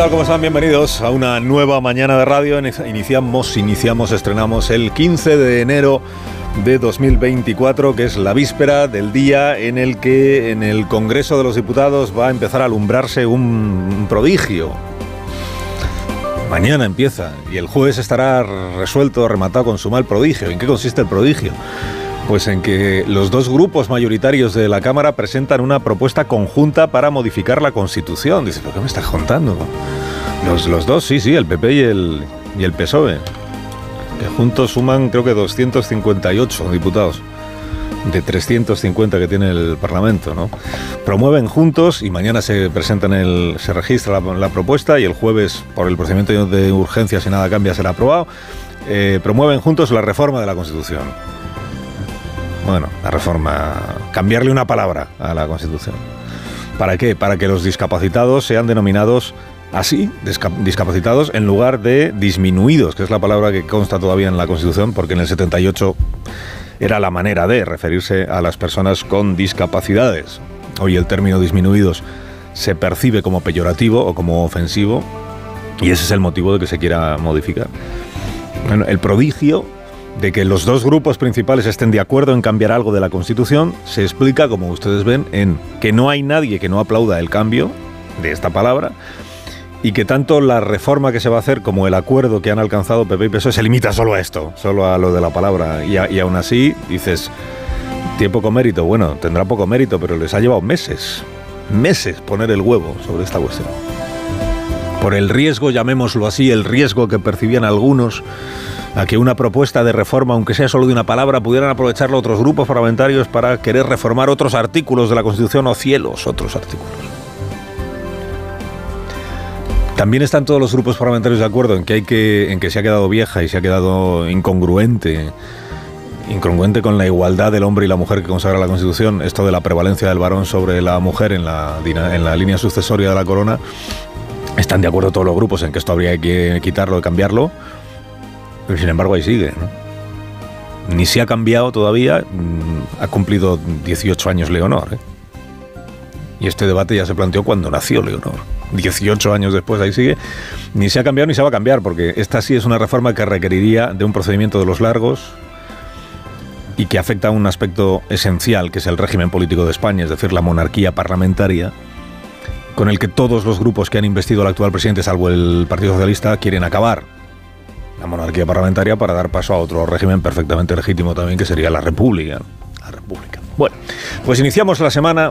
Tal? ¿Cómo están? Bienvenidos a una nueva mañana de radio. Iniciamos, iniciamos, estrenamos el 15 de enero de 2024, que es la víspera del día en el que en el Congreso de los Diputados va a empezar a alumbrarse un prodigio. Mañana empieza y el jueves estará resuelto, rematado, consumado el prodigio. ¿En qué consiste el prodigio? Pues en que los dos grupos mayoritarios de la Cámara presentan una propuesta conjunta para modificar la Constitución. Dice, ¿por qué me estás contando? Los, los dos, sí, sí, el PP y el, y el PSOE que juntos suman creo que 258 diputados de 350 que tiene el Parlamento, ¿no? Promueven juntos y mañana se presenta en el, se registra la, propuesta y el jueves por el procedimiento de urgencia si nada cambia será aprobado. Eh, promueven juntos la reforma de la Constitución. Bueno, la reforma, cambiarle una palabra a la Constitución. ¿Para qué? Para que los discapacitados sean denominados así, discapacitados, en lugar de disminuidos, que es la palabra que consta todavía en la Constitución, porque en el 78 era la manera de referirse a las personas con discapacidades. Hoy el término disminuidos se percibe como peyorativo o como ofensivo, y ese es el motivo de que se quiera modificar. Bueno, el prodigio de que los dos grupos principales estén de acuerdo en cambiar algo de la Constitución se explica, como ustedes ven, en que no hay nadie que no aplauda el cambio de esta palabra, y que tanto la reforma que se va a hacer como el acuerdo que han alcanzado PP y PSOE se limita solo a esto, solo a lo de la palabra. Y, y aún así dices, tiene poco mérito. Bueno, tendrá poco mérito, pero les ha llevado meses, meses poner el huevo sobre esta cuestión. Por el riesgo, llamémoslo así, el riesgo que percibían algunos a que una propuesta de reforma, aunque sea solo de una palabra, pudieran aprovecharlo otros grupos parlamentarios para querer reformar otros artículos de la Constitución o cielos, otros artículos. También están todos los grupos parlamentarios de acuerdo en que hay que, en que se ha quedado vieja y se ha quedado incongruente, incongruente con la igualdad del hombre y la mujer que consagra la Constitución, esto de la prevalencia del varón sobre la mujer en la, en la línea sucesoria de la corona. Están de acuerdo todos los grupos en que esto habría que quitarlo cambiarlo, pero sin embargo ahí sigue. Ni se ha cambiado todavía, mm, ha cumplido 18 años Leonor. ¿eh? Y este debate ya se planteó cuando nació Leonor. 18 años después, ahí sigue, ni se ha cambiado ni se va a cambiar, porque esta sí es una reforma que requeriría de un procedimiento de los largos y que afecta a un aspecto esencial, que es el régimen político de España, es decir, la monarquía parlamentaria, con el que todos los grupos que han investido al actual presidente, salvo el Partido Socialista, quieren acabar. La monarquía parlamentaria para dar paso a otro régimen perfectamente legítimo también, que sería la República. La República. Bueno, pues iniciamos la semana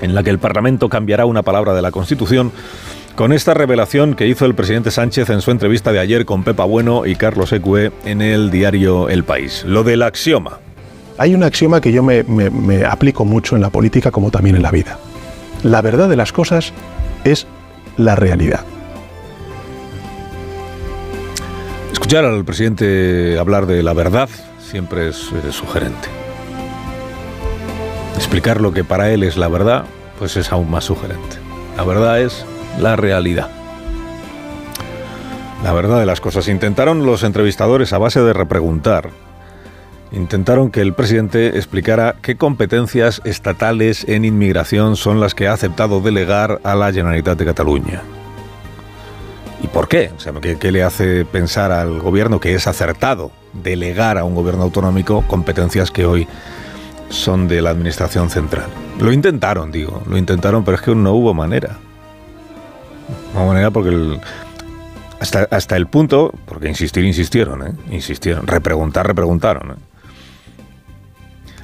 en la que el Parlamento cambiará una palabra de la Constitución con esta revelación que hizo el presidente Sánchez en su entrevista de ayer con Pepa Bueno y Carlos Ecue en el diario El País. Lo del axioma. Hay un axioma que yo me, me aplico mucho en la política como también en la vida. La verdad de las cosas es la realidad. Escuchar al presidente hablar de la verdad siempre es, sugerente. Explicar lo que para él es la verdad, pues es aún más sugerente. La verdad es la realidad. La verdad de las cosas. Intentaron los entrevistadores a base de repreguntar. Intentaron que el presidente explicara qué competencias estatales en inmigración son las que ha aceptado delegar a la Generalitat de Cataluña. ¿Y por qué? O sea, ¿qué, ¿qué, le hace pensar al gobierno que es acertado delegar a un gobierno autonómico competencias que hoy son de la Administración Central. Lo intentaron, digo, lo intentaron, pero es que no hubo manera. No hubo manera porque hasta, hasta el punto, porque insistir, insistieron, ¿eh? insistieron, repreguntar, repreguntaron. ¿eh?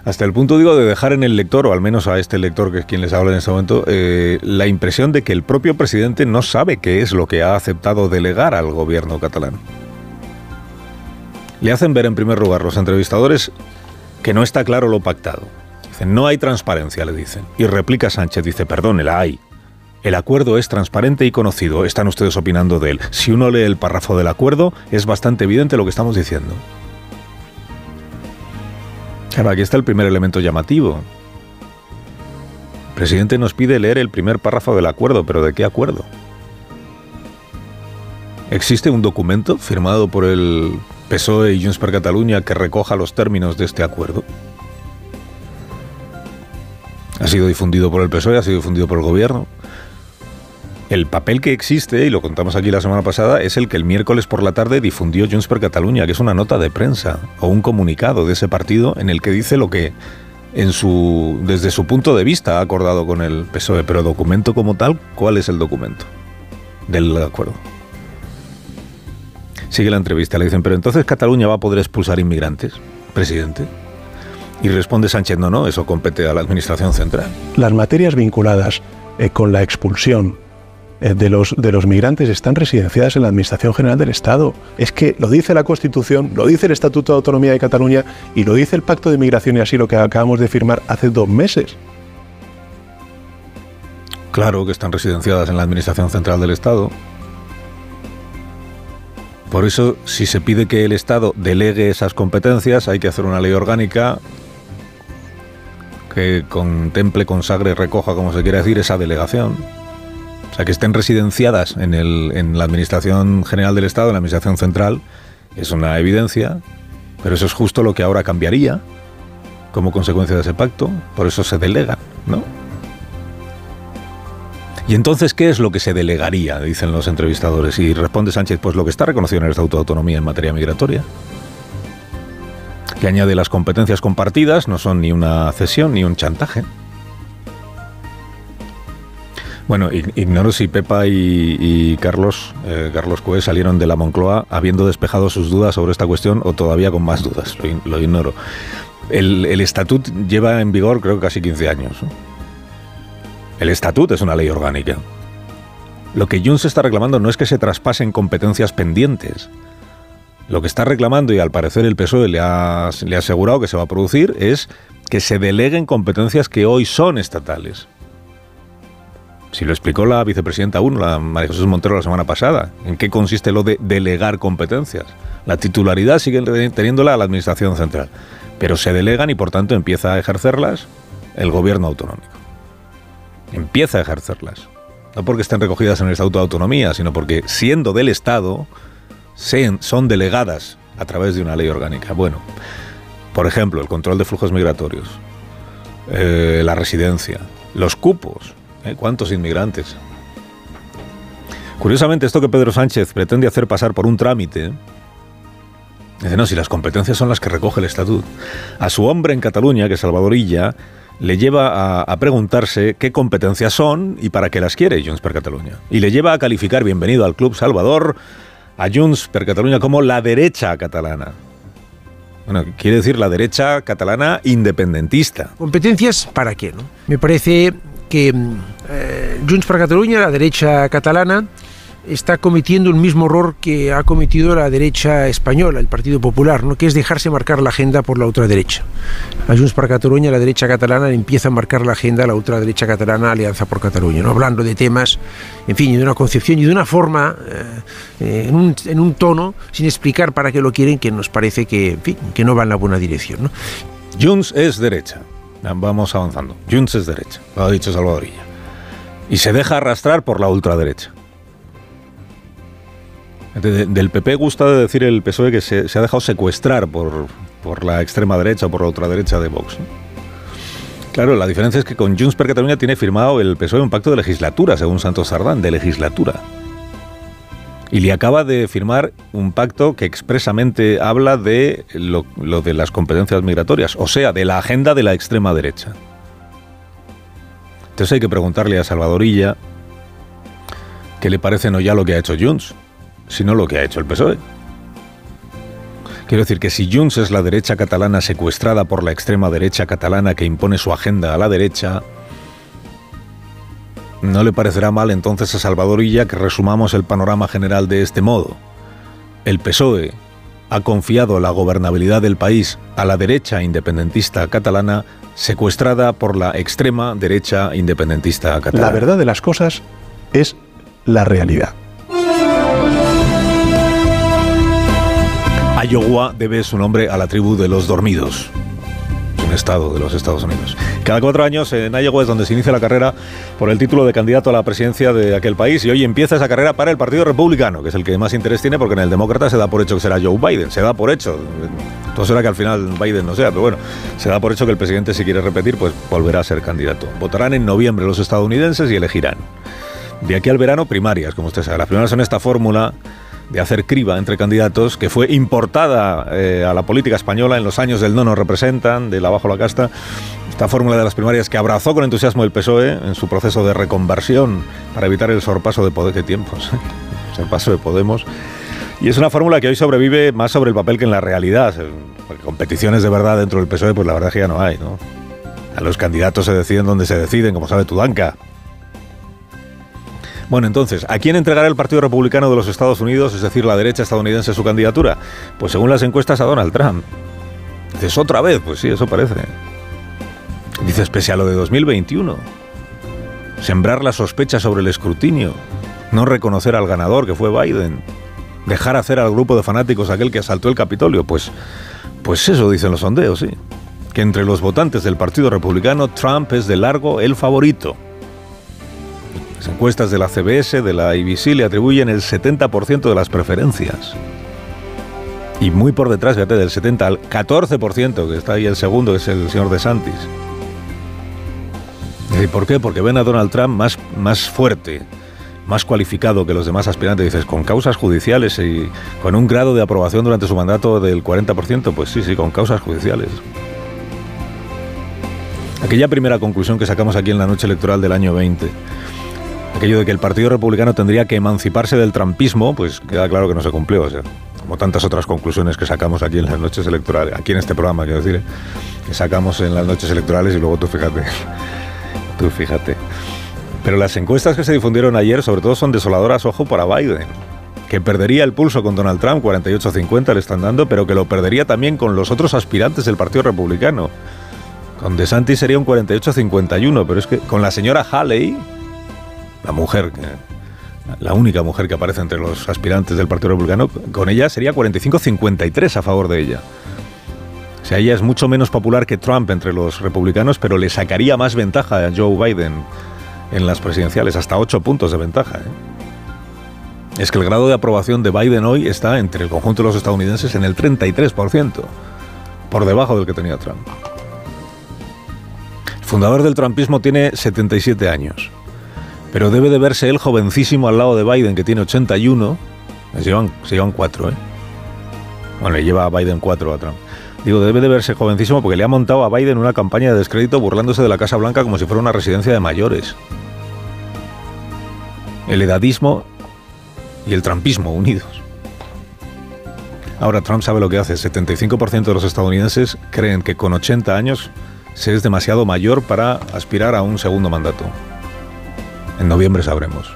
Hasta el punto, digo, de dejar en el lector, o al menos a este lector que es quien les habla en este momento, eh, la impresión de que el propio presidente no sabe qué es lo que ha aceptado delegar al gobierno catalán. Le hacen ver, en primer lugar, los entrevistadores que no está claro lo pactado. Dicen, no hay transparencia, le dicen. Y replica Sánchez, dice, perdón, la hay. El acuerdo es transparente y conocido. Están ustedes opinando de él. Si uno lee el párrafo del acuerdo, es bastante evidente lo que estamos diciendo. Claro, aquí está el primer elemento llamativo. El presidente nos pide leer el primer párrafo del acuerdo, pero ¿de qué acuerdo? ¿Existe un documento firmado por el PSOE y Junts per Catalunya que recoja los términos de este acuerdo? Ha sido difundido por el PSOE, ha sido difundido por el gobierno. El papel que existe, y lo contamos aquí la semana pasada, es el que el miércoles por la tarde difundió Junts per Catalunya, que es una nota de prensa o un comunicado de ese partido en el que dice lo que en su, desde su punto de vista ha acordado con el PSOE. Pero documento como tal, ¿cuál es el documento del acuerdo? Sigue la entrevista, le dicen, pero entonces Cataluña va a poder expulsar inmigrantes, presidente. Y responde Sánchez, no, no, eso compete a la Administración Central. Las materias vinculadas eh, con la expulsión de los, de los migrantes están residenciadas en la Administración General del Estado. Es que lo dice la Constitución, lo dice el Estatuto de Autonomía de Cataluña y lo dice el Pacto de Migración y Asilo que acabamos de firmar hace dos meses. Claro que están residenciadas en la Administración Central del Estado. Por eso, si se pide que el Estado delegue esas competencias, hay que hacer una ley orgánica que contemple, consagre recoja, como se quiere decir, esa delegación. O sea, que estén residenciadas en, el, en la Administración General del Estado, en la Administración Central, es una evidencia, pero eso es justo lo que ahora cambiaría como consecuencia de ese pacto, por eso se delegan, ¿no? ¿Y entonces qué es lo que se delegaría? Dicen los entrevistadores. Y responde Sánchez, pues lo que está reconocido en el Estatuto de Autonomía en materia migratoria. Que añade las competencias compartidas, no son ni una cesión ni un chantaje. Bueno, ignoro si Pepa y, Carlos, eh, Carlos Cue salieron de la Moncloa habiendo despejado sus dudas sobre esta cuestión o todavía con más dudas, lo, ignoro. El, el estatut lleva en vigor creo casi 15 años. El estatuto es una ley orgánica. Lo que Junts está reclamando no es que se traspasen competencias pendientes. Lo que está reclamando, y al parecer el PSOE le ha asegurado que se va a producir, es que se deleguen competencias que hoy son estatales. Si lo explicó la vicepresidenta 1, la María José Montero, la semana pasada, ¿en qué consiste lo de delegar competencias? La titularidad sigue teniéndola la Administración Central, pero se delegan y por tanto empieza a ejercerlas el gobierno autonómico empieza a ejercerlas. No porque estén recogidas en el Estatuto de Autonomía, sino porque siendo del Estado, son delegadas a través de una ley orgánica. Bueno, por ejemplo, el control de flujos migratorios, eh, la residencia, los cupos, ¿eh? ¿cuántos inmigrantes? Curiosamente, esto que Pedro Sánchez pretende hacer pasar por un trámite, dice, no, si las competencias son las que recoge el Estatuto. A su hombre en Cataluña, que es Salvadorilla, le lleva a, preguntarse qué competencias son y para qué las quiere Junts per Catalunya. Y le lleva a calificar, bienvenido al Club Salvador, a Junts per Catalunya como la derecha catalana. Bueno, quiere decir la derecha catalana independentista. ¿Competencias para qué? No? Me parece que eh, Junts per Catalunya, la derecha catalana, está cometiendo el mismo error que ha cometido la derecha española, el Partido Popular, ¿no? que es dejarse marcar la agenda por la ultraderecha. A Junts per Catalunya, la derecha catalana empieza a marcar la agenda a la ultraderecha catalana, Alianza por Cataluña, ¿no? hablando de temas, en fin, y de una concepción y de una forma, eh, en, un, en, un, tono, sin explicar para qué lo quieren, que nos parece que, que no va en la buena dirección. ¿no? Junts es derecha. Vamos avanzando. Junts es derecha, lo ha dicho Salvadorilla. Y se deja arrastrar por la ultraderecha del PP gusta decir el PSOE que se, ha dejado secuestrar por, por, la extrema derecha o por la ultraderecha de Vox. Claro, la diferencia es que con Junts per Catalunya tiene firmado el PSOE un pacto de legislatura, según Santos Sardán, de legislatura. Y le acaba de firmar un pacto que expresamente habla de lo, de las competencias migratorias, o sea, de la agenda de la extrema derecha. Entonces hay que preguntarle a Salvadorilla qué le parece no ya lo que ha hecho Junts sino lo que ha hecho el PSOE. Quiero decir que si Junts es la derecha catalana secuestrada por la extrema derecha catalana que impone su agenda a la derecha, no le parecerá mal entonces a Salvador Illa que resumamos el panorama general de este modo. El PSOE ha confiado la gobernabilidad del país a la derecha independentista catalana, secuestrada por la extrema derecha independentista catalana. La verdad de las cosas es la realidad. Iowa debe su nombre a la tribu de los dormidos un estado de los Estados Unidos. Cada cuatro años en Iowa es donde se inicia la carrera por el título de candidato a la presidencia de aquel país y hoy empieza esa carrera para el Partido Republicano, que es el que más interés tiene porque en el Demócrata se da por hecho que será Joe Biden, se da por hecho. Todo será que al final Biden no sea, pero bueno, se da por hecho que el presidente si quiere repetir pues volverá a ser candidato. Votarán en noviembre los estadounidenses y elegirán. De aquí al verano primarias, como usted sabe. Las primeras son esta fórmula de hacer criba entre candidatos, que fue importada eh, a la política española en los años del no nos representan, de la bajo la casta. Esta fórmula de las primarias que abrazó con entusiasmo el PSOE en su proceso de reconversión para evitar el sorpaso de poder. ¿Qué tiempos? el sorpaso de Podemos. Y es una fórmula que hoy sobrevive más sobre el papel que en la realidad. Porque competiciones de verdad dentro del PSOE, pues la verdad es que ya no hay, ¿no? A los candidatos se deciden donde se deciden, como sabe Tudanca. Bueno, entonces, ¿a quién entregará el Partido Republicano de los Estados Unidos, es decir, la derecha estadounidense, su candidatura? Pues según las encuestas a Donald Trump. Dices, otra vez, pues sí, eso parece. Dice especial lo de 2021. Sembrar la sospecha sobre el escrutinio. No reconocer al ganador, que fue Biden. Dejar hacer al grupo de fanáticos aquel que asaltó el Capitolio. Pues, pues eso dicen los sondeos, sí. Que entre los votantes del Partido Republicano, Trump es de largo el favorito. Las encuestas de la CBS, de la IBC, le atribuyen el 70% de las preferencias. Y muy por detrás, fíjate, del 70 al 14%, que está ahí el segundo, que es el señor De Santis. ¿Y por qué? Porque ven a Donald Trump más, más fuerte, más cualificado que los demás aspirantes. Dices, con causas judiciales y con un grado de aprobación durante su mandato del 40%, pues sí, sí, con causas judiciales. Aquella primera conclusión que sacamos aquí en la noche electoral del año 20 aquello de que el Partido Republicano tendría que emanciparse del trampismo, pues queda claro que no se cumplió. O sea, como tantas otras conclusiones que sacamos aquí en las noches electorales, aquí en este programa, quiero decir, que sacamos en las noches electorales y luego tú fíjate, tú fíjate. Pero las encuestas que se difundieron ayer, sobre todo, son desoladoras, ojo, para Biden, que perdería el pulso con Donald Trump, 48-50 le están dando, pero que lo perdería también con los otros aspirantes del Partido Republicano. Con DeSantis sería un 48-51, pero es que con la señora Haley, la mujer, la única mujer que aparece entre los aspirantes del Partido Republicano, con ella sería 45-53 a favor de ella. O sea, ella es mucho menos popular que Trump entre los republicanos, pero le sacaría más ventaja a Joe Biden en las presidenciales, hasta 8 puntos de ventaja. ¿eh? Es que el grado de aprobación de Biden hoy está entre el conjunto de los estadounidenses en el 33%, por debajo del que tenía Trump. El fundador del trumpismo tiene 77 años pero debe de verse él jovencísimo al lado de Biden, que tiene 81. Se llevan, se llevan cuatro, ¿eh? Bueno, le lleva a Biden cuatro a Trump. Digo, debe de verse jovencísimo porque le ha montado a Biden una campaña de descrédito burlándose de la Casa Blanca como si fuera una residencia de mayores. El edadismo y el trumpismo unidos. Ahora Trump sabe lo que hace. 75% de los estadounidenses creen que con 80 años se es demasiado mayor para aspirar a un segundo mandato. En noviembre sabremos.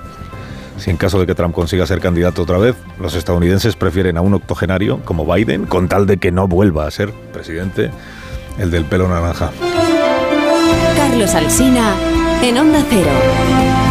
Si en caso de que Trump consiga ser candidato otra vez, los estadounidenses prefieren a un octogenario como Biden, con tal de que no vuelva a ser presidente, el del pelo naranja. Carlos Alsina, en Onda Cero.